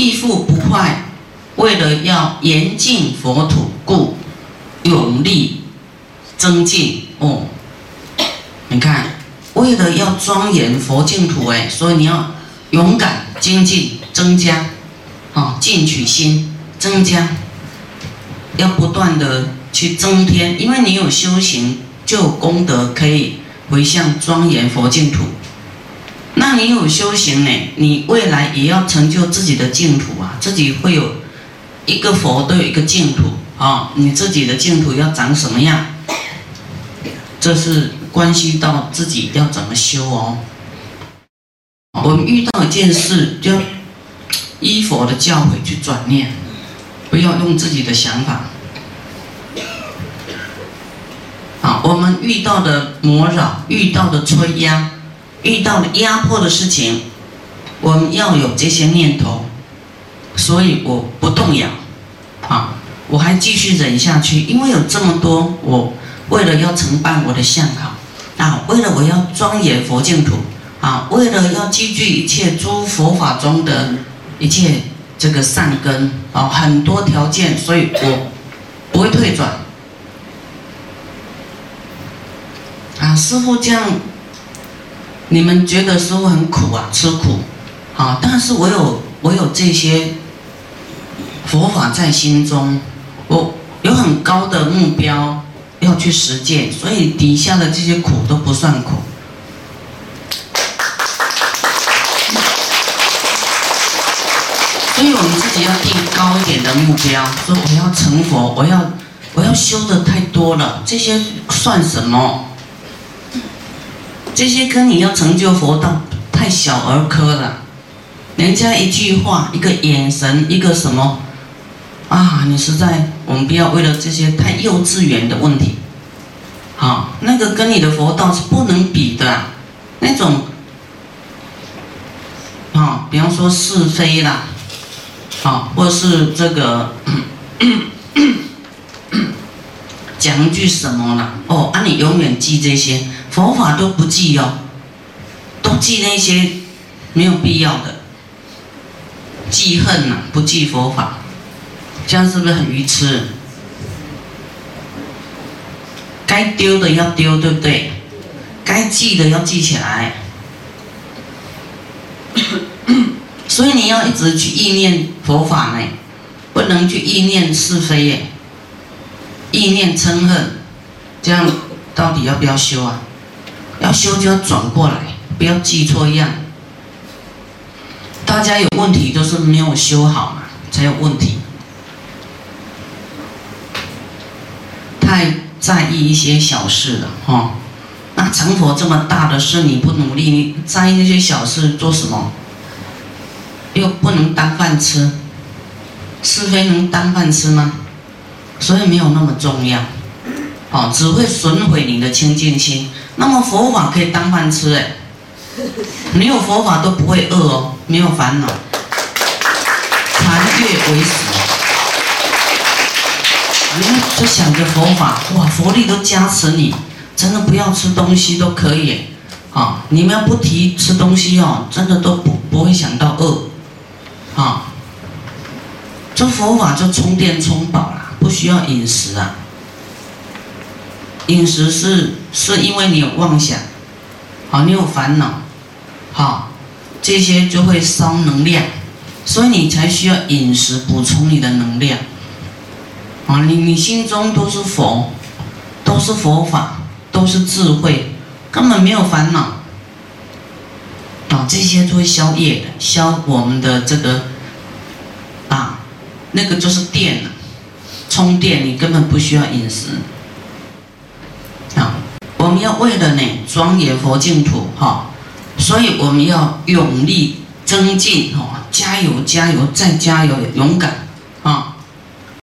义复不坏，为了要严禁佛土，故勇力增进。哦，你看，为了要庄严佛净土，哎，所以你要勇敢精进，增加，啊，进取心增加，要不断的去增添，因为你有修行，就有功德可以回向庄严佛净土。那你有修行呢？你未来也要成就自己的净土啊！自己会有一个佛都有一个净土啊！你自己的净土要长什么样？这是关系到自己要怎么修哦。我们遇到一件事，就依佛的教诲去转念，不要用自己的想法。啊，我们遇到的魔扰，遇到的催压。遇到了压迫的事情，我们要有这些念头，所以我不动摇，啊，我还继续忍下去，因为有这么多，我为了要承办我的相好，啊，为了我要庄严佛净土，啊，为了要积聚一切诸佛法中的一切这个善根，啊，很多条件，所以我不会退转，啊，师傅这样。你们觉得师傅很苦啊，吃苦，啊，但是我有我有这些佛法在心中，我有很高的目标要去实践，所以底下的这些苦都不算苦。所以我们自己要定高一点的目标，说我要成佛，我要我要修的太多了，这些算什么？这些跟你要成就佛道太小儿科了，人家一句话、一个眼神、一个什么，啊，你实在，我们不要为了这些太幼稚园的问题，好，那个跟你的佛道是不能比的，那种，啊，比方说是非啦，啊，或是这个，讲一句什么了，哦，啊，你永远记这些。佛法都不记哦，都记那些没有必要的，记恨呐，不记佛法，这样是不是很愚痴？该丢的要丢，对不对？该记的要记起来。所以你要一直去意念佛法呢，不能去意念是非耶，意念嗔恨，这样到底要不要修啊？要修就要转过来，不要记错样。大家有问题都是没有修好嘛，才有问题。太在意一些小事了哈，那成佛这么大的事，你不努力，你在意那些小事做什么？又不能当饭吃，是非能当饭吃吗？所以没有那么重要，哦，只会损毁你的清净心。那么佛法可以当饭吃哎，没有佛法都不会饿哦，没有烦恼，残月为食。你们就想着佛法，哇，佛力都加持你，真的不要吃东西都可以，啊，你们要不提吃东西哦，真的都不不会想到饿，啊，这佛法就充电充饱了，不需要饮食啊。饮食是是因为你有妄想，好，你有烦恼，好，这些就会烧能量，所以你才需要饮食补充你的能量，啊，你你心中都是佛，都是佛法，都是智慧，根本没有烦恼，啊，这些就会消业的，消我们的这个，啊，那个就是电了，充电你根本不需要饮食。我们要为了呢庄严佛净土哈，所以我们要勇力增进哈，加油加油再加油，勇敢。